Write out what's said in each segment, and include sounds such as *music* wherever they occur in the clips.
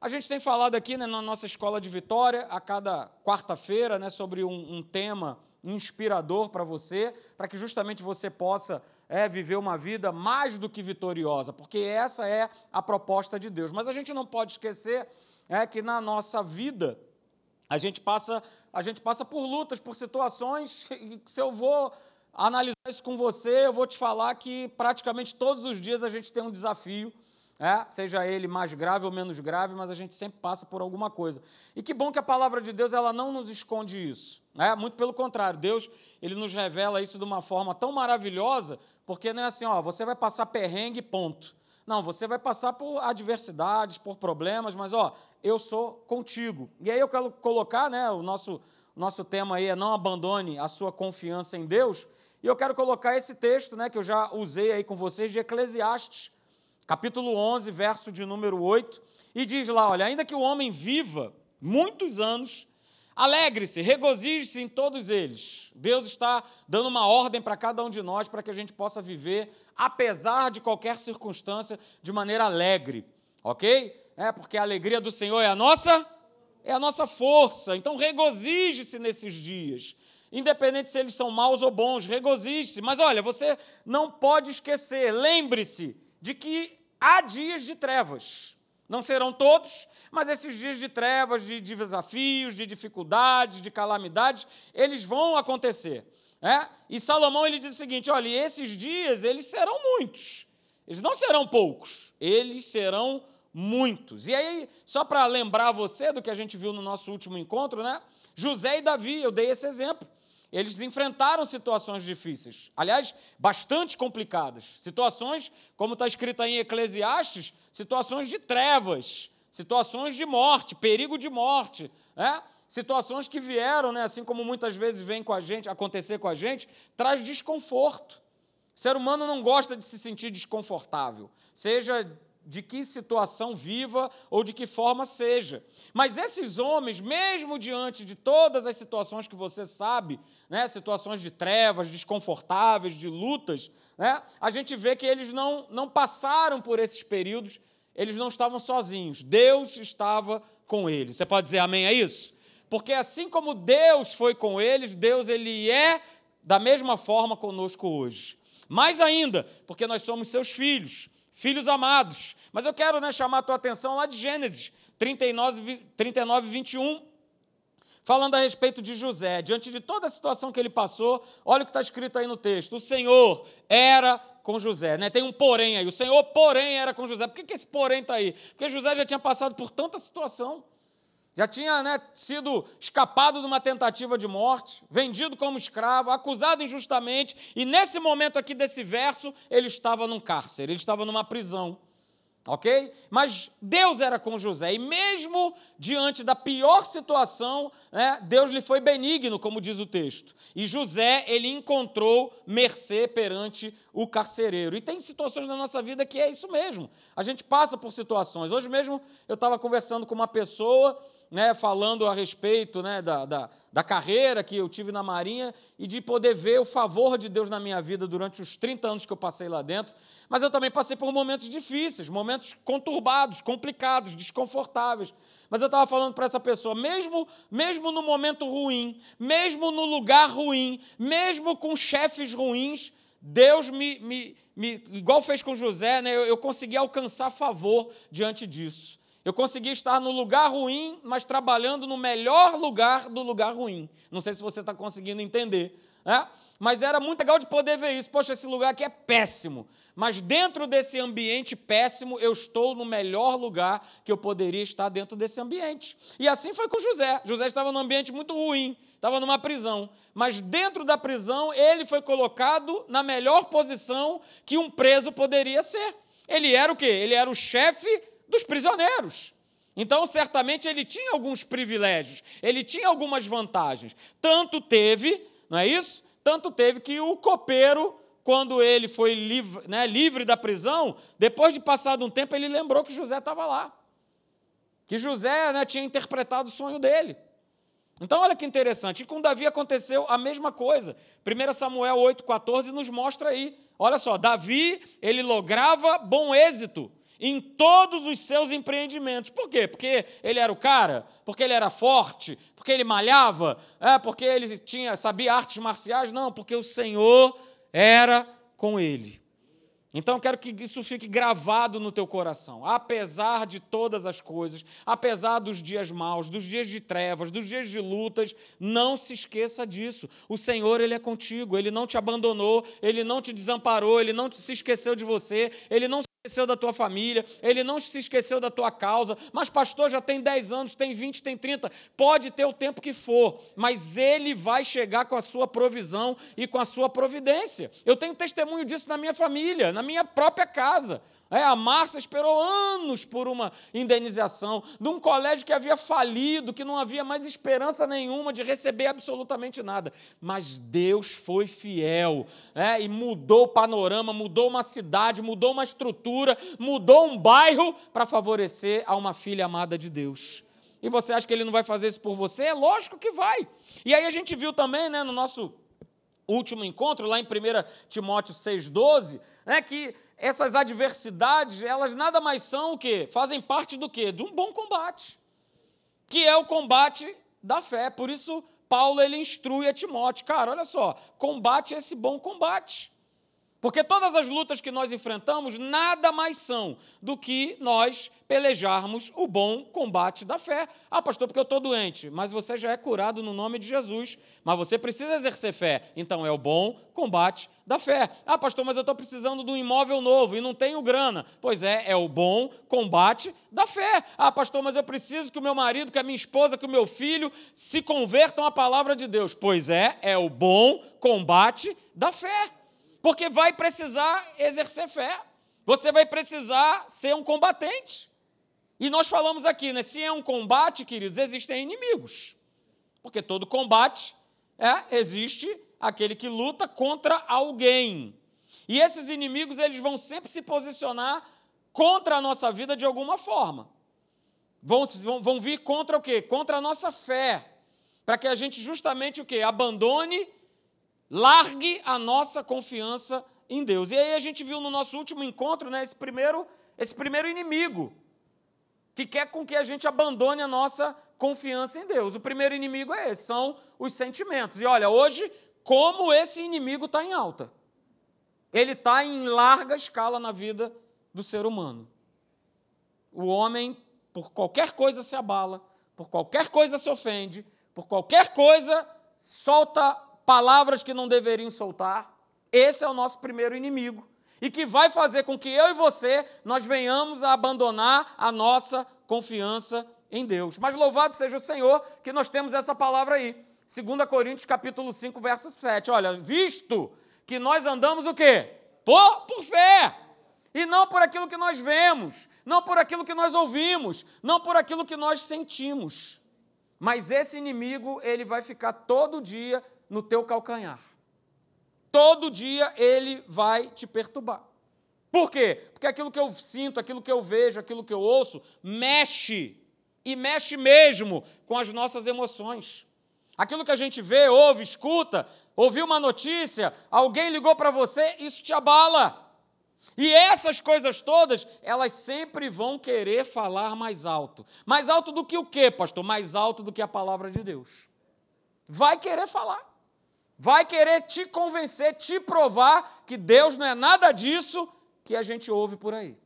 A gente tem falado aqui né, na nossa escola de Vitória, a cada quarta-feira, né, sobre um, um tema inspirador para você, para que justamente você possa é, viver uma vida mais do que vitoriosa, porque essa é a proposta de Deus. Mas a gente não pode esquecer é, que na nossa vida a gente passa a gente passa por lutas, por situações, *laughs* se eu vou analisar isso com você, eu vou te falar que praticamente todos os dias a gente tem um desafio é, seja ele mais grave ou menos grave, mas a gente sempre passa por alguma coisa. E que bom que a palavra de Deus ela não nos esconde isso. É, muito pelo contrário, Deus ele nos revela isso de uma forma tão maravilhosa, porque não é assim, ó, você vai passar perrengue, ponto. Não, você vai passar por adversidades, por problemas, mas ó, eu sou contigo. E aí eu quero colocar, né, o nosso, nosso tema aí é não abandone a sua confiança em Deus, e eu quero colocar esse texto, né, que eu já usei aí com vocês, de Eclesiastes, capítulo 11, verso de número 8, e diz lá: olha, ainda que o homem viva muitos anos, alegre-se, regozije-se em todos eles. Deus está dando uma ordem para cada um de nós para que a gente possa viver, apesar de qualquer circunstância, de maneira alegre, ok? É, porque a alegria do Senhor é a nossa, é a nossa força. Então regozije-se nesses dias. Independente se eles são maus ou bons, regozije-se. Mas olha, você não pode esquecer, lembre-se de que há dias de trevas. Não serão todos, mas esses dias de trevas, de, de desafios, de dificuldades, de calamidades, eles vão acontecer. É? E Salomão ele diz o seguinte: olha, esses dias eles serão muitos, eles não serão poucos, eles serão muitos. E aí, só para lembrar você do que a gente viu no nosso último encontro, né? José e Davi, eu dei esse exemplo. Eles enfrentaram situações difíceis, aliás, bastante complicadas. Situações, como está escrito aí em Eclesiastes, situações de trevas, situações de morte, perigo de morte, né? situações que vieram, né, assim como muitas vezes vem com a gente, acontecer com a gente, traz desconforto. O ser humano não gosta de se sentir desconfortável, seja de que situação viva ou de que forma seja. Mas esses homens, mesmo diante de todas as situações que você sabe, né, situações de trevas, desconfortáveis, de lutas, né, a gente vê que eles não, não passaram por esses períodos, eles não estavam sozinhos. Deus estava com eles. Você pode dizer amém a isso? Porque assim como Deus foi com eles, Deus ele é da mesma forma conosco hoje. Mais ainda, porque nós somos seus filhos filhos amados. Mas eu quero né, chamar a tua atenção lá de Gênesis 39, 39, 21, falando a respeito de José. Diante de toda a situação que ele passou, olha o que está escrito aí no texto: o Senhor era com José. Né? Tem um porém aí. O Senhor, porém, era com José. Por que, que esse porém está aí? Porque José já tinha passado por tanta situação já tinha né, sido escapado de uma tentativa de morte, vendido como escravo, acusado injustamente, e nesse momento aqui desse verso, ele estava num cárcere, ele estava numa prisão. Ok? Mas Deus era com José, e mesmo diante da pior situação, né, Deus lhe foi benigno, como diz o texto. E José, ele encontrou mercê perante o carcereiro. E tem situações na nossa vida que é isso mesmo. A gente passa por situações. Hoje mesmo eu estava conversando com uma pessoa né, falando a respeito né, da, da, da, carreira que eu tive na Marinha e de poder ver o favor de Deus na minha vida durante os 30 anos que eu passei lá dentro. Mas eu também passei por momentos difíceis, momentos conturbados, complicados, desconfortáveis. Mas eu estava falando para essa pessoa, mesmo, mesmo no momento ruim, mesmo no lugar ruim, mesmo com chefes ruins, Deus me, me, me igual fez com José, né, eu, eu consegui alcançar favor diante disso. Eu consegui estar no lugar ruim, mas trabalhando no melhor lugar do lugar ruim. Não sei se você está conseguindo entender. Né? Mas era muito legal de poder ver isso. Poxa, esse lugar aqui é péssimo. Mas dentro desse ambiente péssimo, eu estou no melhor lugar que eu poderia estar dentro desse ambiente. E assim foi com José. José estava num ambiente muito ruim, estava numa prisão. Mas dentro da prisão, ele foi colocado na melhor posição que um preso poderia ser. Ele era o quê? Ele era o chefe dos prisioneiros. Então, certamente, ele tinha alguns privilégios, ele tinha algumas vantagens. Tanto teve, não é isso? Tanto teve que o copeiro, quando ele foi livre, né, livre da prisão, depois de passado um tempo, ele lembrou que José estava lá. Que José né, tinha interpretado o sonho dele. Então, olha que interessante. E com Davi aconteceu a mesma coisa. 1 Samuel 8,14 nos mostra aí. Olha só, Davi, ele lograva bom êxito em todos os seus empreendimentos. Por quê? Porque ele era o cara? Porque ele era forte? Porque ele malhava? É, porque ele tinha, sabia artes marciais? Não, porque o Senhor era com ele. Então eu quero que isso fique gravado no teu coração. Apesar de todas as coisas, apesar dos dias maus, dos dias de trevas, dos dias de lutas, não se esqueça disso. O Senhor, ele é contigo, ele não te abandonou, ele não te desamparou, ele não se esqueceu de você, ele não esqueceu da tua família, ele não se esqueceu da tua causa, mas pastor já tem 10 anos, tem 20, tem 30, pode ter o tempo que for, mas ele vai chegar com a sua provisão e com a sua providência. Eu tenho testemunho disso na minha família, na minha própria casa. É, a Márcia esperou anos por uma indenização de um colégio que havia falido, que não havia mais esperança nenhuma de receber absolutamente nada. Mas Deus foi fiel é, e mudou o panorama, mudou uma cidade, mudou uma estrutura, mudou um bairro para favorecer a uma filha amada de Deus. E você acha que ele não vai fazer isso por você? É lógico que vai. E aí a gente viu também né, no nosso último encontro, lá em 1 Timóteo 6,12, né, que essas adversidades, elas nada mais são o quê? Fazem parte do quê? De um bom combate, que é o combate da fé. Por isso, Paulo ele instrui a Timóteo, cara, olha só, combate esse bom combate. Porque todas as lutas que nós enfrentamos nada mais são do que nós pelejarmos o bom combate da fé. Ah, pastor, porque eu estou doente, mas você já é curado no nome de Jesus, mas você precisa exercer fé. Então é o bom combate da fé. Ah, pastor, mas eu estou precisando de um imóvel novo e não tenho grana. Pois é, é o bom combate da fé. Ah, pastor, mas eu preciso que o meu marido, que a minha esposa, que o meu filho se convertam à palavra de Deus. Pois é, é o bom combate da fé porque vai precisar exercer fé, você vai precisar ser um combatente. E nós falamos aqui, né? Se é um combate, queridos, existem inimigos. Porque todo combate é, existe aquele que luta contra alguém. E esses inimigos, eles vão sempre se posicionar contra a nossa vida de alguma forma. Vão, vão, vão vir contra o quê? Contra a nossa fé. Para que a gente justamente o quê? Abandone Largue a nossa confiança em Deus. E aí a gente viu no nosso último encontro, né, esse primeiro, esse primeiro inimigo que quer com que a gente abandone a nossa confiança em Deus. O primeiro inimigo é esse, são os sentimentos. E olha, hoje, como esse inimigo está em alta. Ele está em larga escala na vida do ser humano. O homem, por qualquer coisa, se abala, por qualquer coisa se ofende, por qualquer coisa solta palavras que não deveriam soltar. Esse é o nosso primeiro inimigo. E que vai fazer com que eu e você nós venhamos a abandonar a nossa confiança em Deus. Mas louvado seja o Senhor que nós temos essa palavra aí. 2 Coríntios capítulo 5, verso 7. Olha, visto que nós andamos o quê? Por, por fé. E não por aquilo que nós vemos, não por aquilo que nós ouvimos, não por aquilo que nós sentimos. Mas esse inimigo, ele vai ficar todo dia no teu calcanhar. Todo dia ele vai te perturbar. Por quê? Porque aquilo que eu sinto, aquilo que eu vejo, aquilo que eu ouço, mexe, e mexe mesmo com as nossas emoções. Aquilo que a gente vê, ouve, escuta, ouviu uma notícia, alguém ligou para você, isso te abala. E essas coisas todas, elas sempre vão querer falar mais alto. Mais alto do que o quê, pastor? Mais alto do que a palavra de Deus. Vai querer falar vai querer te convencer, te provar que Deus não é nada disso que a gente ouve por aí.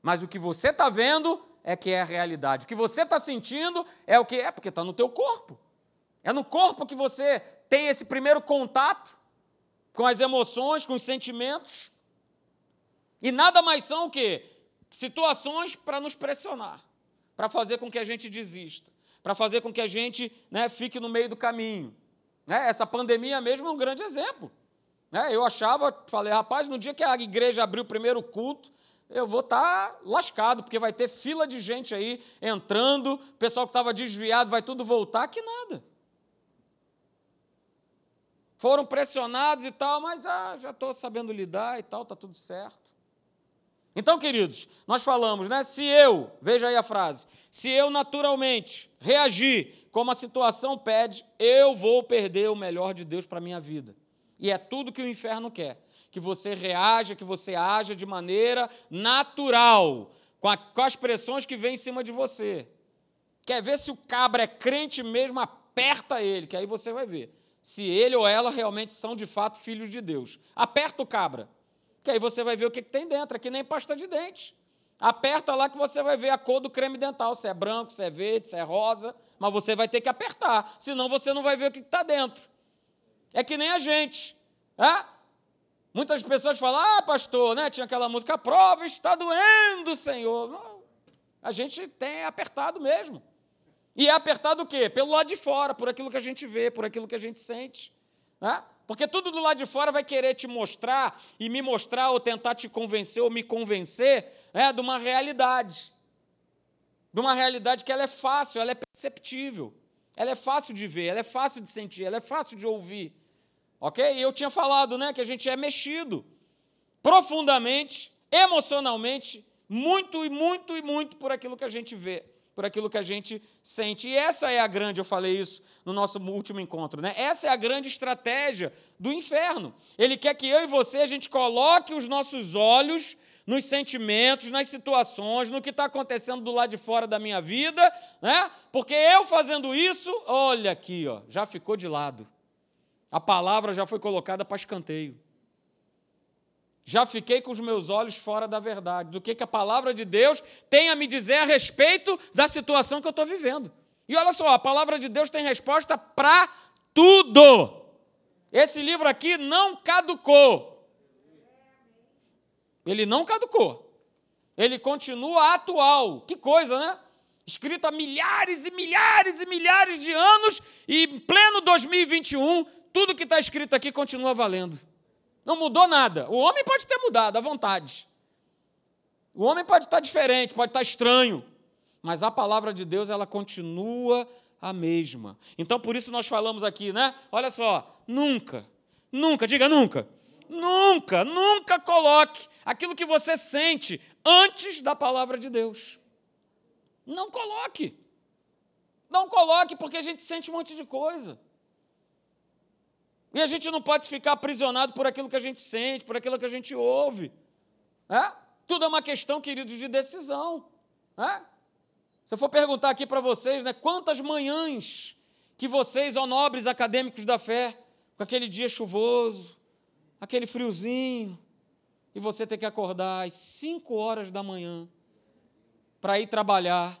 Mas o que você está vendo é que é a realidade. O que você está sentindo é o que é, porque está no teu corpo. É no corpo que você tem esse primeiro contato com as emoções, com os sentimentos. E nada mais são que? Situações para nos pressionar, para fazer com que a gente desista, para fazer com que a gente né, fique no meio do caminho. Né? Essa pandemia mesmo é um grande exemplo. Né? Eu achava, falei, rapaz, no dia que a igreja abriu o primeiro culto, eu vou estar tá lascado, porque vai ter fila de gente aí entrando, o pessoal que estava desviado vai tudo voltar, que nada. Foram pressionados e tal, mas ah, já estou sabendo lidar e tal, está tudo certo. Então, queridos, nós falamos, né? Se eu, veja aí a frase, se eu naturalmente reagir como a situação pede, eu vou perder o melhor de Deus para a minha vida. E é tudo que o inferno quer que você reaja, que você haja de maneira natural, com, a, com as pressões que vêm em cima de você. Quer ver se o cabra é crente mesmo? Aperta ele, que aí você vai ver se ele ou ela realmente são de fato filhos de Deus. Aperta o cabra, que aí você vai ver o que, que tem dentro, que nem pasta de dente. Aperta lá que você vai ver a cor do creme dental, se é branco, se é verde, se é rosa, mas você vai ter que apertar, senão você não vai ver o que está dentro. É que nem a gente. É? Muitas pessoas falam, ah, pastor, né? tinha aquela música, a prova está doendo, Senhor. Não, a gente tem apertado mesmo. E é apertado o quê? Pelo lado de fora, por aquilo que a gente vê, por aquilo que a gente sente. Né? Porque tudo do lado de fora vai querer te mostrar e me mostrar, ou tentar te convencer ou me convencer né, de uma realidade. De uma realidade que ela é fácil, ela é perceptível. Ela é fácil de ver, ela é fácil de sentir, ela é fácil de ouvir. Ok? E eu tinha falado né, que a gente é mexido profundamente, emocionalmente, muito e muito e muito por aquilo que a gente vê por aquilo que a gente sente. E essa é a grande, eu falei isso no nosso último encontro, né? Essa é a grande estratégia do inferno. Ele quer que eu e você a gente coloque os nossos olhos nos sentimentos, nas situações, no que está acontecendo do lado de fora da minha vida, né? Porque eu fazendo isso, olha aqui, ó, já ficou de lado. A palavra já foi colocada para escanteio já fiquei com os meus olhos fora da verdade, do que, que a palavra de Deus tem a me dizer a respeito da situação que eu estou vivendo. E olha só, a palavra de Deus tem resposta para tudo. Esse livro aqui não caducou. Ele não caducou. Ele continua atual. Que coisa, né? Escrito há milhares e milhares e milhares de anos e em pleno 2021, tudo que está escrito aqui continua valendo. Não mudou nada. O homem pode ter mudado à vontade. O homem pode estar diferente, pode estar estranho, mas a palavra de Deus ela continua a mesma. Então por isso nós falamos aqui, né? Olha só, nunca, nunca, diga nunca, nunca, nunca coloque aquilo que você sente antes da palavra de Deus. Não coloque. Não coloque porque a gente sente um monte de coisa. E a gente não pode ficar aprisionado por aquilo que a gente sente, por aquilo que a gente ouve. É? Tudo é uma questão, queridos, de decisão. É? Se eu for perguntar aqui para vocês, né, quantas manhãs que vocês, ó nobres acadêmicos da fé, com aquele dia chuvoso, aquele friozinho, e você tem que acordar às 5 horas da manhã para ir trabalhar.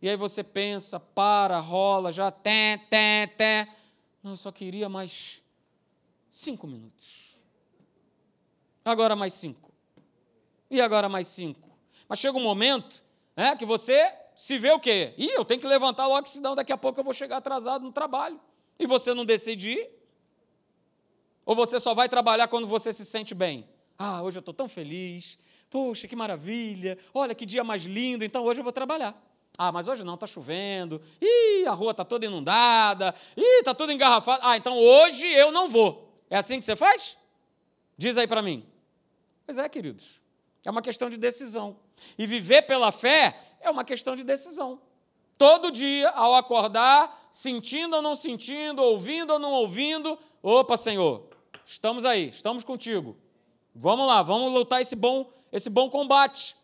E aí você pensa, para, rola, já té, té, té. Não, eu só queria mais cinco minutos. Agora mais cinco. E agora mais cinco. Mas chega um momento né, que você se vê o quê? Ih, eu tenho que levantar logo, senão daqui a pouco eu vou chegar atrasado no trabalho. E você não decide ir? Ou você só vai trabalhar quando você se sente bem? Ah, hoje eu estou tão feliz. Poxa, que maravilha. Olha que dia mais lindo. Então hoje eu vou trabalhar. Ah, mas hoje não, está chovendo. Ih, a rua está toda inundada. Ih, está tudo engarrafado. Ah, então hoje eu não vou. É assim que você faz? Diz aí para mim. Pois é, queridos. É uma questão de decisão. E viver pela fé é uma questão de decisão. Todo dia, ao acordar, sentindo ou não sentindo, ouvindo ou não ouvindo, opa, Senhor, estamos aí, estamos contigo. Vamos lá, vamos lutar esse bom, esse bom combate.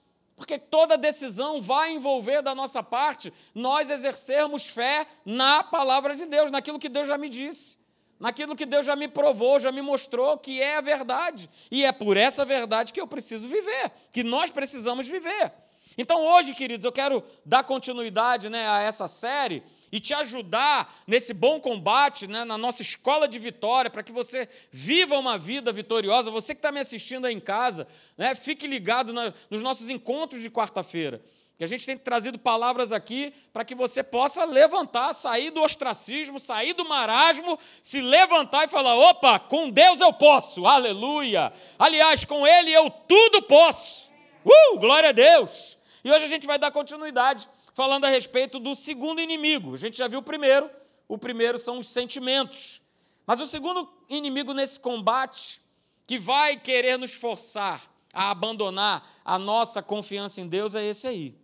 Porque toda decisão vai envolver da nossa parte nós exercermos fé na palavra de Deus, naquilo que Deus já me disse, naquilo que Deus já me provou, já me mostrou que é a verdade. E é por essa verdade que eu preciso viver, que nós precisamos viver. Então hoje, queridos, eu quero dar continuidade né, a essa série e te ajudar nesse bom combate, né, na nossa escola de vitória, para que você viva uma vida vitoriosa. Você que está me assistindo aí em casa, né, fique ligado na, nos nossos encontros de quarta-feira. Que a gente tem trazido palavras aqui para que você possa levantar, sair do ostracismo, sair do marasmo, se levantar e falar: opa, com Deus eu posso, aleluia. Aliás, com Ele eu tudo posso. Uh, glória a Deus. E hoje a gente vai dar continuidade falando a respeito do segundo inimigo. A gente já viu o primeiro, o primeiro são os sentimentos. Mas o segundo inimigo nesse combate, que vai querer nos forçar a abandonar a nossa confiança em Deus, é esse aí: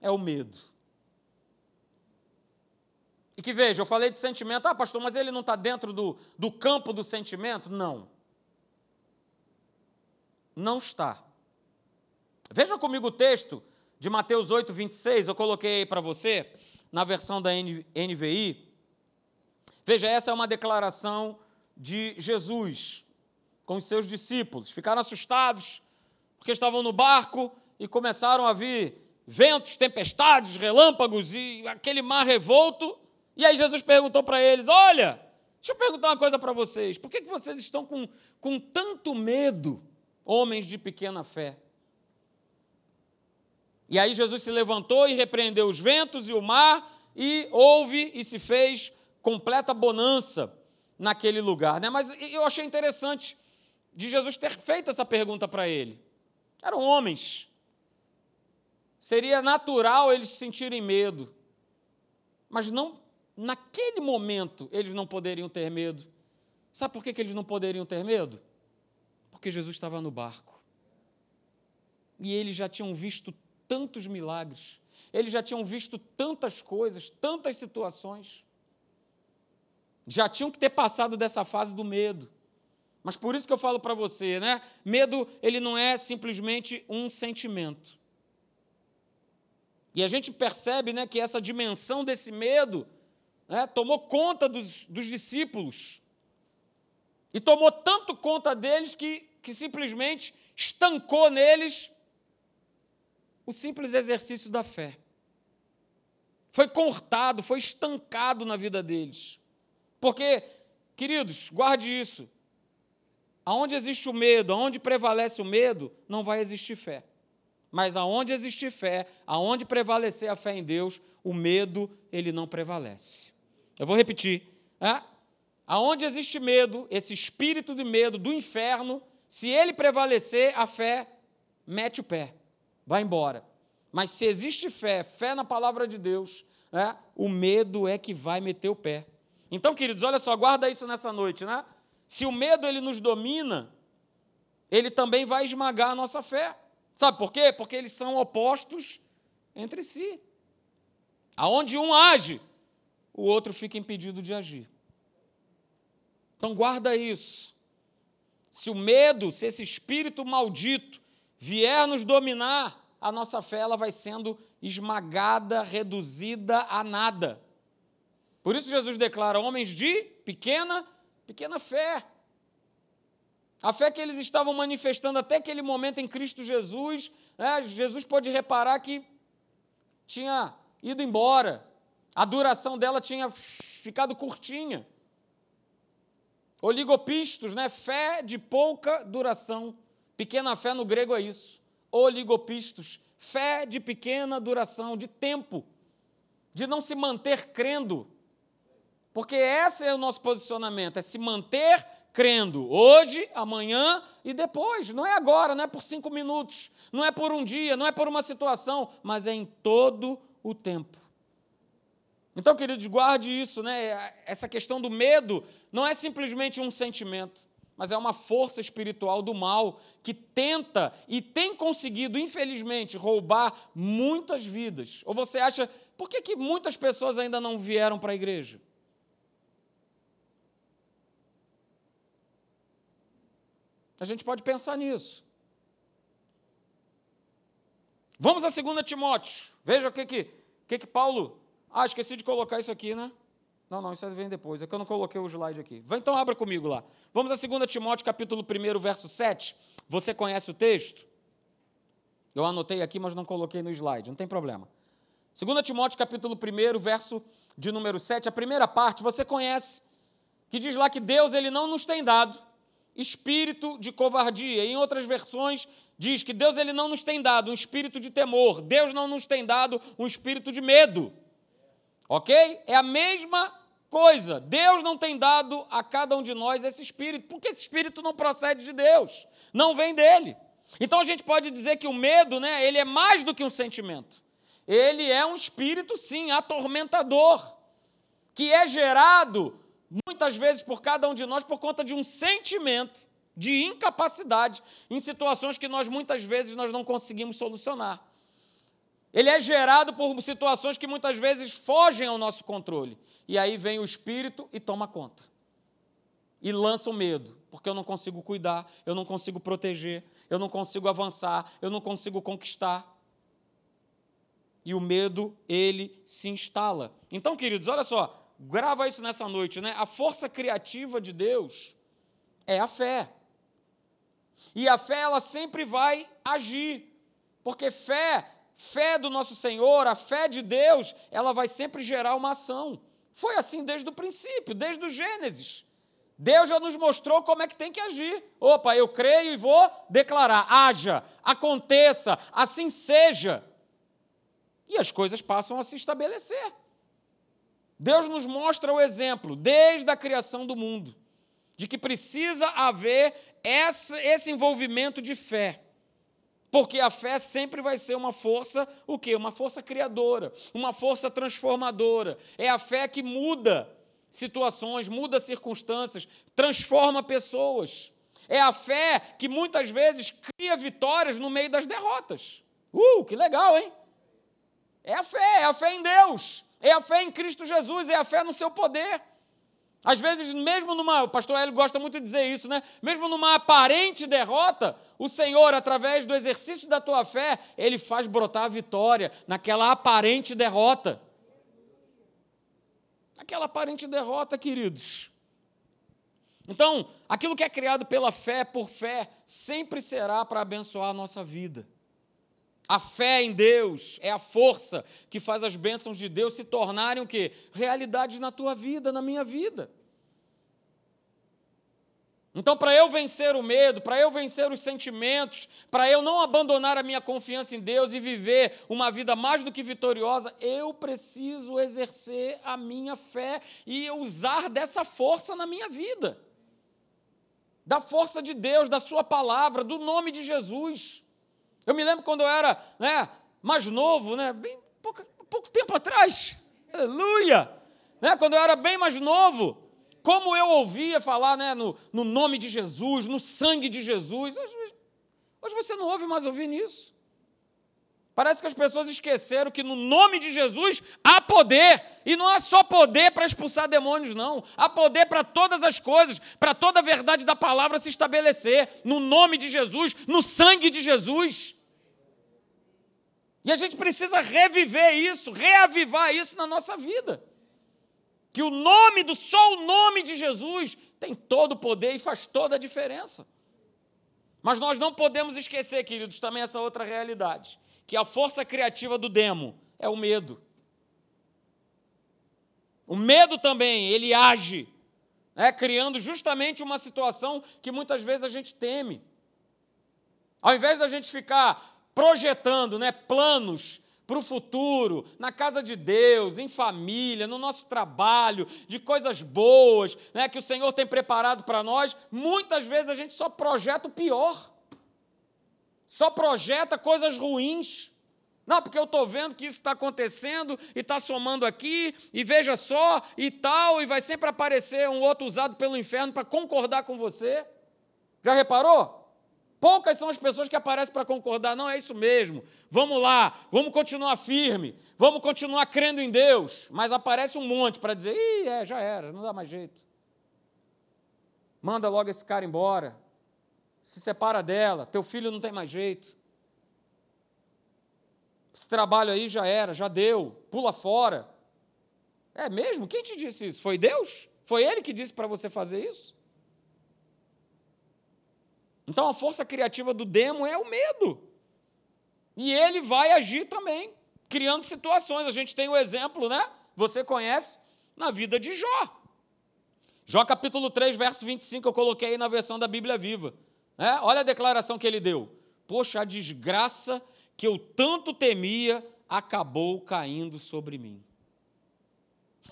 é o medo. E que veja, eu falei de sentimento, ah, pastor, mas ele não está dentro do, do campo do sentimento? Não. não está. Veja comigo o texto de Mateus 8, 26, eu coloquei aí para você, na versão da NVI. Veja, essa é uma declaração de Jesus com os seus discípulos. Ficaram assustados porque estavam no barco e começaram a vir ventos, tempestades, relâmpagos e aquele mar revolto. E aí Jesus perguntou para eles: Olha, deixa eu perguntar uma coisa para vocês. Por que, que vocês estão com, com tanto medo, homens de pequena fé? E aí Jesus se levantou e repreendeu os ventos e o mar, e houve e se fez completa bonança naquele lugar. Né? Mas eu achei interessante de Jesus ter feito essa pergunta para ele. Eram homens. Seria natural eles sentirem medo. Mas não naquele momento eles não poderiam ter medo. Sabe por que, que eles não poderiam ter medo? Porque Jesus estava no barco. E eles já tinham visto tantos milagres, eles já tinham visto tantas coisas, tantas situações. Já tinham que ter passado dessa fase do medo. Mas por isso que eu falo para você, né? Medo, ele não é simplesmente um sentimento. E a gente percebe né, que essa dimensão desse medo né, tomou conta dos, dos discípulos. E tomou tanto conta deles que, que simplesmente estancou neles o simples exercício da fé. Foi cortado, foi estancado na vida deles. Porque, queridos, guarde isso. Aonde existe o medo, aonde prevalece o medo, não vai existir fé. Mas aonde existe fé, aonde prevalecer a fé em Deus, o medo, ele não prevalece. Eu vou repetir. É? Aonde existe medo, esse espírito de medo do inferno, se ele prevalecer, a fé mete o pé vai embora. Mas se existe fé, fé na palavra de Deus, é, o medo é que vai meter o pé. Então, queridos, olha só, guarda isso nessa noite, né? Se o medo ele nos domina, ele também vai esmagar a nossa fé. Sabe por quê? Porque eles são opostos entre si. Aonde um age, o outro fica impedido de agir. Então guarda isso. Se o medo, se esse espírito maldito vier nos dominar, a nossa fé ela vai sendo esmagada, reduzida a nada. Por isso Jesus declara homens de pequena, pequena fé. A fé que eles estavam manifestando até aquele momento em Cristo Jesus, né, Jesus pôde reparar que tinha ido embora, a duração dela tinha ficado curtinha. Oligopistos, né, fé de pouca duração. Pequena fé no grego é isso. Oligopistos, fé de pequena duração, de tempo, de não se manter crendo. Porque esse é o nosso posicionamento, é se manter crendo hoje, amanhã e depois. Não é agora, não é por cinco minutos, não é por um dia, não é por uma situação, mas é em todo o tempo. Então, queridos, guarde isso, né? Essa questão do medo não é simplesmente um sentimento mas é uma força espiritual do mal que tenta e tem conseguido, infelizmente, roubar muitas vidas. Ou você acha, por que, que muitas pessoas ainda não vieram para a igreja? A gente pode pensar nisso. Vamos a 2 Timóteo. Veja o que que, que que Paulo. Ah, esqueci de colocar isso aqui, né? Não, não, isso vem depois. É que eu não coloquei o slide aqui. Então abra comigo lá. Vamos a 2 Timóteo, capítulo 1, verso 7. Você conhece o texto? Eu anotei aqui, mas não coloquei no slide, não tem problema. 2 Timóteo, capítulo 1, verso de número 7, a primeira parte você conhece, que diz lá que Deus ele não nos tem dado espírito de covardia. Em outras versões diz que Deus ele não nos tem dado um espírito de temor. Deus não nos tem dado um espírito de medo. Ok? É a mesma coisa. Deus não tem dado a cada um de nós esse espírito, porque esse espírito não procede de Deus, não vem dele. Então a gente pode dizer que o medo, né, ele é mais do que um sentimento. Ele é um espírito, sim, atormentador, que é gerado muitas vezes por cada um de nós por conta de um sentimento de incapacidade em situações que nós muitas vezes nós não conseguimos solucionar. Ele é gerado por situações que muitas vezes fogem ao nosso controle. E aí vem o espírito e toma conta. e lança o medo, porque eu não consigo cuidar, eu não consigo proteger, eu não consigo avançar, eu não consigo conquistar. E o medo, ele se instala. Então, queridos, olha só, grava isso nessa noite, né? A força criativa de Deus é a fé. E a fé, ela sempre vai agir. Porque fé, fé do nosso Senhor, a fé de Deus, ela vai sempre gerar uma ação. Foi assim desde o princípio, desde o Gênesis. Deus já nos mostrou como é que tem que agir. Opa, eu creio e vou declarar: haja, aconteça, assim seja. E as coisas passam a se estabelecer. Deus nos mostra o exemplo, desde a criação do mundo, de que precisa haver esse envolvimento de fé. Porque a fé sempre vai ser uma força, o quê? Uma força criadora, uma força transformadora. É a fé que muda situações, muda circunstâncias, transforma pessoas. É a fé que muitas vezes cria vitórias no meio das derrotas. Uh, que legal, hein? É a fé, é a fé em Deus, é a fé em Cristo Jesus, é a fé no seu poder. Às vezes, mesmo numa, o pastor Hélio gosta muito de dizer isso, né? Mesmo numa aparente derrota, o Senhor, através do exercício da tua fé, ele faz brotar a vitória naquela aparente derrota. Aquela aparente derrota, queridos. Então, aquilo que é criado pela fé, por fé, sempre será para abençoar a nossa vida. A fé em Deus é a força que faz as bênçãos de Deus se tornarem o quê? Realidade na tua vida, na minha vida. Então, para eu vencer o medo, para eu vencer os sentimentos, para eu não abandonar a minha confiança em Deus e viver uma vida mais do que vitoriosa, eu preciso exercer a minha fé e usar dessa força na minha vida. Da força de Deus, da Sua palavra, do nome de Jesus. Eu me lembro quando eu era né, mais novo, né, bem pouco, pouco tempo atrás, aleluia! Né, quando eu era bem mais novo, como eu ouvia falar né, no, no nome de Jesus, no sangue de Jesus. Hoje, hoje você não ouve mais ouvir nisso. Parece que as pessoas esqueceram que no nome de Jesus há poder. E não há só poder para expulsar demônios, não. Há poder para todas as coisas, para toda a verdade da palavra se estabelecer. No nome de Jesus, no sangue de Jesus. E a gente precisa reviver isso, reavivar isso na nossa vida que o nome do só o nome de Jesus tem todo o poder e faz toda a diferença. Mas nós não podemos esquecer, queridos, também essa outra realidade, que a força criativa do demo é o medo. O medo também, ele age, né, criando justamente uma situação que muitas vezes a gente teme. Ao invés da gente ficar projetando né, planos para o futuro, na casa de Deus, em família, no nosso trabalho, de coisas boas né, que o Senhor tem preparado para nós, muitas vezes a gente só projeta o pior, só projeta coisas ruins. Não, porque eu estou vendo que isso está acontecendo e está somando aqui, e veja só, e tal, e vai sempre aparecer um outro usado pelo inferno para concordar com você. Já reparou? Poucas são as pessoas que aparecem para concordar, não é isso mesmo. Vamos lá, vamos continuar firme, vamos continuar crendo em Deus. Mas aparece um monte para dizer: ih, é, já era, não dá mais jeito. Manda logo esse cara embora. Se separa dela, teu filho não tem mais jeito. Esse trabalho aí já era, já deu, pula fora. É mesmo? Quem te disse isso? Foi Deus? Foi Ele que disse para você fazer isso? Então a força criativa do demo é o medo. E ele vai agir também, criando situações. A gente tem o exemplo, né? Você conhece na vida de Jó. Jó capítulo 3, verso 25, eu coloquei aí na versão da Bíblia Viva. Né? Olha a declaração que ele deu. Poxa, a desgraça que eu tanto temia acabou caindo sobre mim.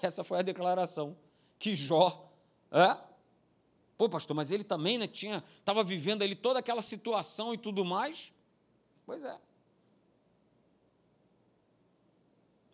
Essa foi a declaração que Jó é, Pô, pastor, mas ele também né, tinha, estava vivendo ali toda aquela situação e tudo mais. Pois é.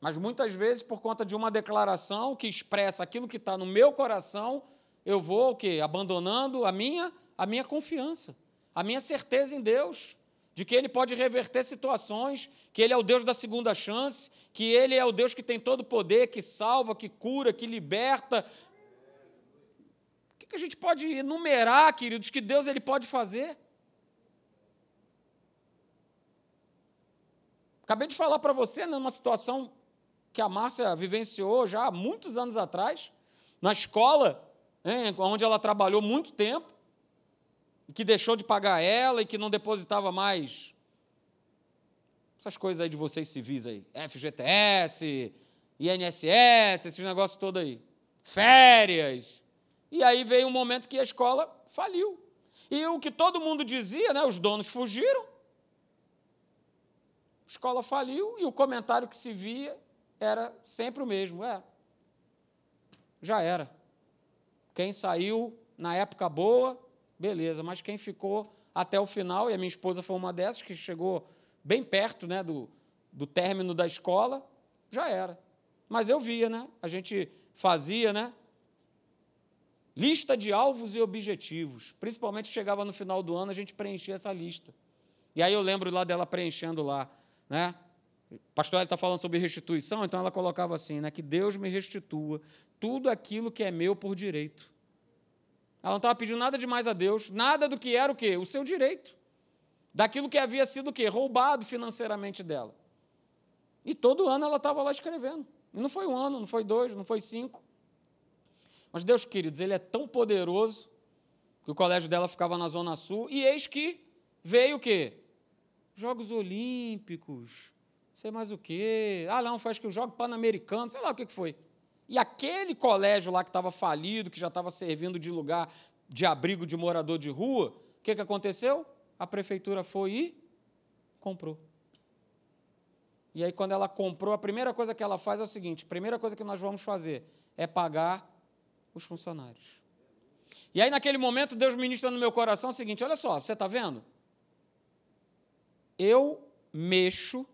Mas muitas vezes, por conta de uma declaração que expressa aquilo que está no meu coração, eu vou o quê? Abandonando a minha, a minha confiança, a minha certeza em Deus, de que Ele pode reverter situações, que Ele é o Deus da segunda chance, que Ele é o Deus que tem todo o poder, que salva, que cura, que liberta, que a gente pode enumerar, queridos, que Deus ele pode fazer? Acabei de falar para você numa situação que a Márcia vivenciou já há muitos anos atrás, na escola, hein, onde ela trabalhou muito tempo, e que deixou de pagar ela e que não depositava mais essas coisas aí de vocês civis aí, FGTS, INSS, esses negócios todos aí, férias. E aí veio um momento que a escola faliu. E o que todo mundo dizia, né, os donos fugiram, a escola faliu e o comentário que se via era sempre o mesmo. É, já era. Quem saiu na época boa, beleza, mas quem ficou até o final, e a minha esposa foi uma dessas que chegou bem perto né, do, do término da escola, já era. Mas eu via, né? A gente fazia, né? Lista de alvos e objetivos. Principalmente chegava no final do ano, a gente preenchia essa lista. E aí eu lembro lá dela preenchendo lá, né? Pastor está falando sobre restituição, então ela colocava assim, né? Que Deus me restitua tudo aquilo que é meu por direito. Ela não estava pedindo nada demais a Deus, nada do que era o quê? O seu direito. Daquilo que havia sido o quê? Roubado financeiramente dela. E todo ano ela estava lá escrevendo. E não foi um ano, não foi dois, não foi cinco. Mas Deus, queridos, Ele é tão poderoso que o colégio dela ficava na Zona Sul, e eis que veio o quê? Jogos Olímpicos, sei mais o quê. Ah, não, foi acho que o Jogo Pan-Americano, sei lá o que foi. E aquele colégio lá que estava falido, que já estava servindo de lugar de abrigo de morador de rua, o que, que aconteceu? A prefeitura foi e comprou. E aí, quando ela comprou, a primeira coisa que ela faz é o seguinte: a primeira coisa que nós vamos fazer é pagar os funcionários. E aí, naquele momento, Deus ministra no meu coração o seguinte: olha só, você está vendo? Eu mexo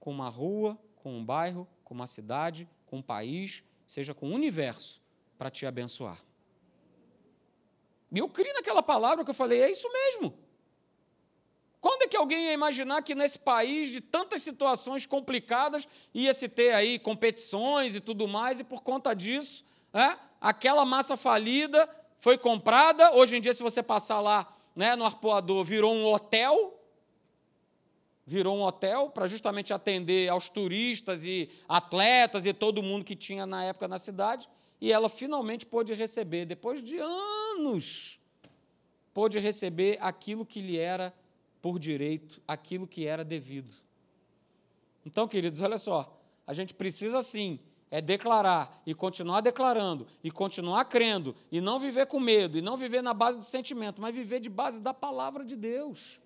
com uma rua, com um bairro, com uma cidade, com um país, seja com o universo, para te abençoar. E eu criei naquela palavra que eu falei, é isso mesmo. Quando é que alguém ia imaginar que nesse país de tantas situações complicadas ia se ter aí competições e tudo mais, e por conta disso, é, aquela massa falida foi comprada. Hoje em dia, se você passar lá né, no arpoador, virou um hotel. Virou um hotel para justamente atender aos turistas e atletas e todo mundo que tinha na época na cidade. E ela finalmente pôde receber, depois de anos, pôde receber aquilo que lhe era por direito aquilo que era devido. Então, queridos, olha só, a gente precisa sim é declarar e continuar declarando e continuar crendo e não viver com medo e não viver na base do sentimento, mas viver de base da palavra de Deus.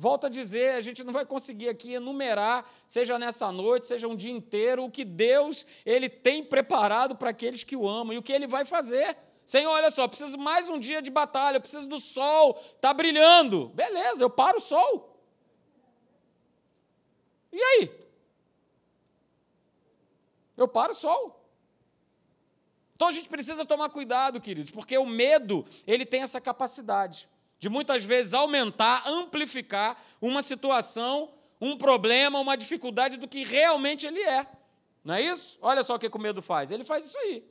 Volto a dizer, a gente não vai conseguir aqui enumerar, seja nessa noite, seja um dia inteiro, o que Deus ele tem preparado para aqueles que o amam e o que ele vai fazer. Senhor, olha só, preciso mais um dia de batalha, preciso do sol, está brilhando. Beleza, eu paro o sol. E aí? Eu paro o sol. Então a gente precisa tomar cuidado, queridos, porque o medo, ele tem essa capacidade de muitas vezes aumentar, amplificar uma situação, um problema, uma dificuldade do que realmente ele é. Não é isso? Olha só o que o medo faz. Ele faz isso aí.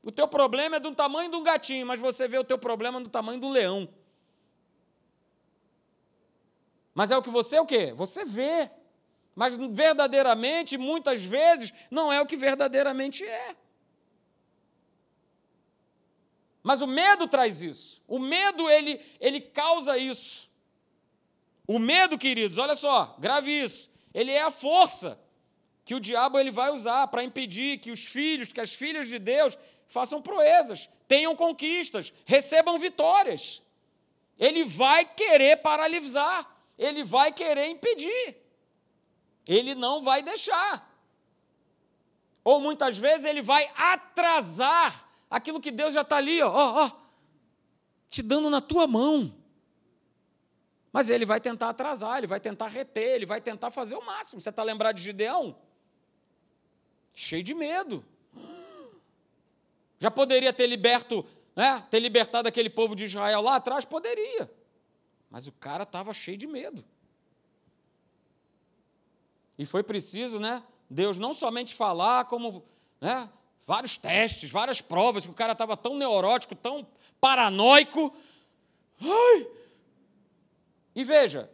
O teu problema é do tamanho de um gatinho, mas você vê o teu problema do tamanho um leão. Mas é o que você o quê? Você vê. Mas verdadeiramente, muitas vezes, não é o que verdadeiramente é. Mas o medo traz isso. O medo, ele, ele causa isso. O medo, queridos, olha só, grave isso. Ele é a força que o diabo ele vai usar para impedir que os filhos, que as filhas de Deus façam proezas, tenham conquistas, recebam vitórias. Ele vai querer paralisar, ele vai querer impedir, ele não vai deixar. Ou muitas vezes ele vai atrasar aquilo que Deus já está ali, ó, ó, te dando na tua mão. Mas ele vai tentar atrasar, ele vai tentar reter, ele vai tentar fazer o máximo. Você está lembrado de Gideão? Cheio de medo. Já poderia ter liberto, né, ter libertado aquele povo de Israel lá atrás? Poderia. Mas o cara estava cheio de medo. E foi preciso, né, Deus não somente falar, como né, vários testes, várias provas, que o cara estava tão neurótico, tão paranoico. Ai! E veja,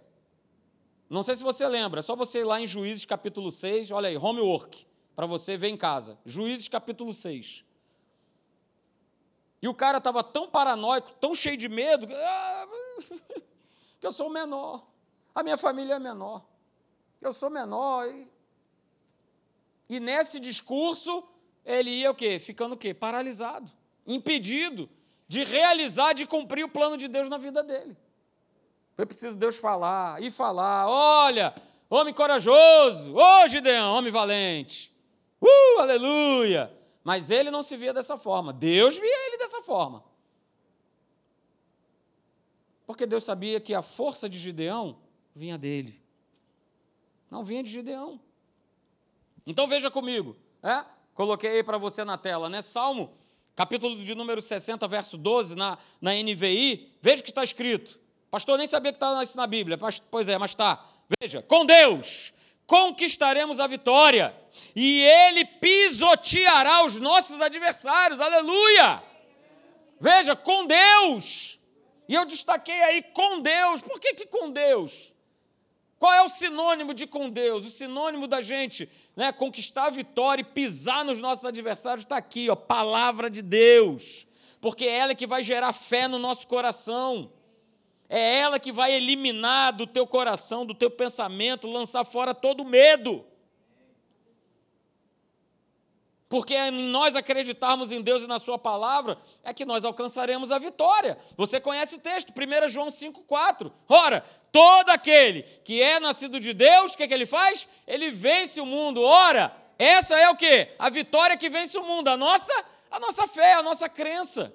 não sei se você lembra, é só você ir lá em Juízes capítulo 6, olha aí, homework, para você ver em casa. Juízes capítulo 6. E o cara estava tão paranoico, tão cheio de medo, ah, *laughs* que eu sou o menor. A minha família é menor. Eu sou menor. E, e nesse discurso, ele ia o quê? Ficando o quê? Paralisado, impedido de realizar, de cumprir o plano de Deus na vida dele. Foi preciso Deus falar e falar: olha, homem corajoso, ô Gideão, homem valente, uh, aleluia. Mas ele não se via dessa forma, Deus via ele dessa forma. Porque Deus sabia que a força de Gideão vinha dele, não vinha de Gideão. Então veja comigo, é? coloquei aí para você na tela, né? Salmo, capítulo de número 60, verso 12, na, na NVI, veja o que está escrito. Pastor, nem sabia que estava isso na Bíblia. Pois é, mas está. Veja, com Deus conquistaremos a vitória e Ele pisoteará os nossos adversários. Aleluia! Veja, com Deus. E eu destaquei aí com Deus. Por que, que com Deus? Qual é o sinônimo de com Deus? O sinônimo da gente né, conquistar a vitória e pisar nos nossos adversários está aqui, ó, palavra de Deus. Porque é ela que vai gerar fé no nosso coração. É ela que vai eliminar do teu coração, do teu pensamento, lançar fora todo medo. Porque em nós acreditarmos em Deus e na Sua palavra, é que nós alcançaremos a vitória. Você conhece o texto, 1 João 5,4. Ora, todo aquele que é nascido de Deus, o que, é que ele faz? Ele vence o mundo. Ora, essa é o que? A vitória que vence o mundo, a nossa, a nossa fé, a nossa crença.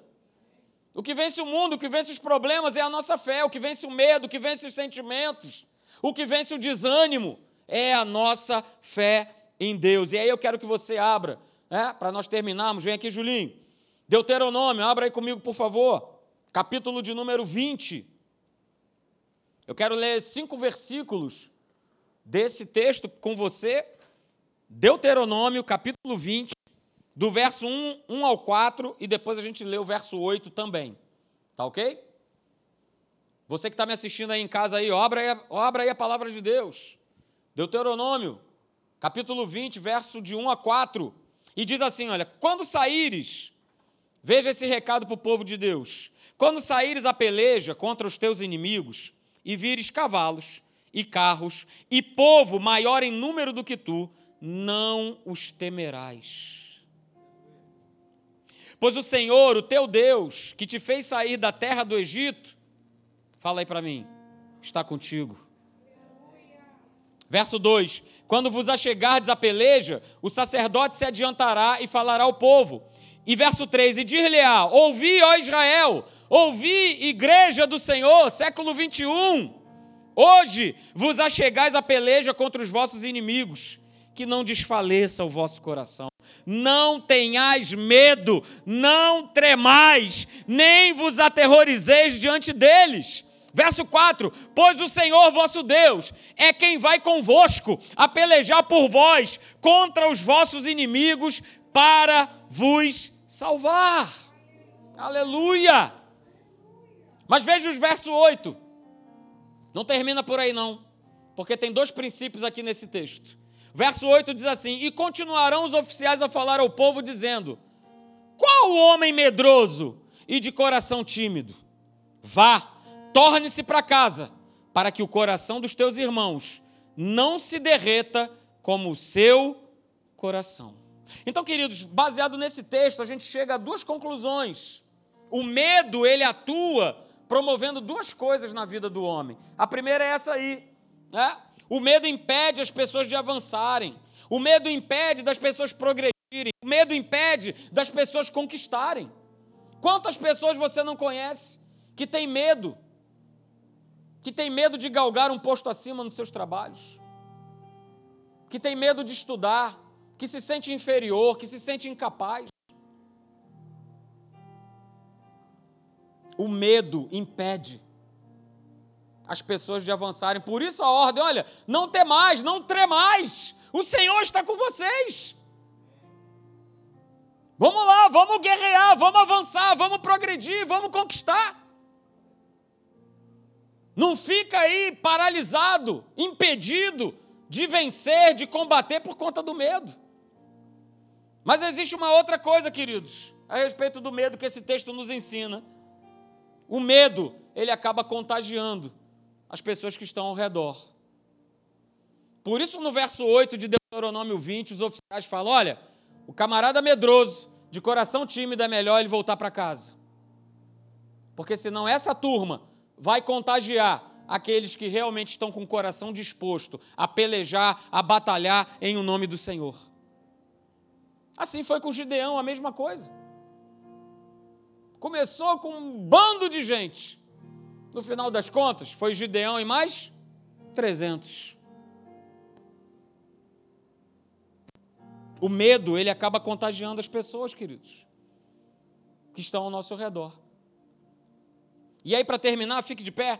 O que vence o mundo, o que vence os problemas é a nossa fé, o que vence o medo, o que vence os sentimentos, o que vence o desânimo é a nossa fé em Deus. E aí eu quero que você abra, né, para nós terminarmos. Vem aqui, Julinho. Deuteronômio, abra aí comigo, por favor. Capítulo de número 20. Eu quero ler cinco versículos desse texto com você. Deuteronômio, capítulo 20, do verso 1, 1 ao 4, e depois a gente lê o verso 8 também. Tá ok? Você que está me assistindo aí em casa aí, obra aí, obra aí a palavra de Deus. Deuteronômio, capítulo 20, verso de 1 a 4. E diz assim: olha, quando saíres, veja esse recado para o povo de Deus. Quando saíres a peleja contra os teus inimigos, e vires cavalos, e carros, e povo maior em número do que tu, não os temerás Pois o Senhor, o teu Deus, que te fez sair da terra do Egito, fala aí para mim, está contigo. Verso 2: Quando vos achegardes a peleja, o sacerdote se adiantará e falará ao povo. E verso 3: E dir-lhe-á: Ouvi, ó Israel, ouvi, igreja do Senhor, século 21. Hoje vos achegais a peleja contra os vossos inimigos, que não desfaleça o vosso coração não tenhais medo, não tremais, nem vos aterrorizeis diante deles. Verso 4: Pois o Senhor vosso Deus é quem vai convosco a pelejar por vós contra os vossos inimigos para vos salvar. Aleluia! Mas veja os verso 8. Não termina por aí, não, porque tem dois princípios aqui nesse texto. Verso 8 diz assim: E continuarão os oficiais a falar ao povo, dizendo: Qual homem medroso e de coração tímido? Vá, torne-se para casa, para que o coração dos teus irmãos não se derreta como o seu coração. Então, queridos, baseado nesse texto, a gente chega a duas conclusões. O medo, ele atua promovendo duas coisas na vida do homem. A primeira é essa aí, né? O medo impede as pessoas de avançarem. O medo impede das pessoas progredirem. O medo impede das pessoas conquistarem. Quantas pessoas você não conhece que tem medo? Que tem medo de galgar um posto acima nos seus trabalhos? Que tem medo de estudar? Que se sente inferior? Que se sente incapaz? O medo impede as pessoas de avançarem. Por isso a ordem, olha, não temais, não tremais. O Senhor está com vocês. Vamos lá, vamos guerrear, vamos avançar, vamos progredir, vamos conquistar. Não fica aí paralisado, impedido de vencer, de combater por conta do medo. Mas existe uma outra coisa, queridos, a respeito do medo que esse texto nos ensina. O medo, ele acaba contagiando as pessoas que estão ao redor. Por isso, no verso 8 de Deuteronômio 20, os oficiais falam: olha, o camarada medroso, de coração tímido, é melhor ele voltar para casa. Porque senão essa turma vai contagiar aqueles que realmente estão com o coração disposto a pelejar, a batalhar em o nome do Senhor. Assim foi com Gideão, a mesma coisa. Começou com um bando de gente. No final das contas, foi Gideão e mais 300. O medo, ele acaba contagiando as pessoas, queridos, que estão ao nosso redor. E aí, para terminar, fique de pé.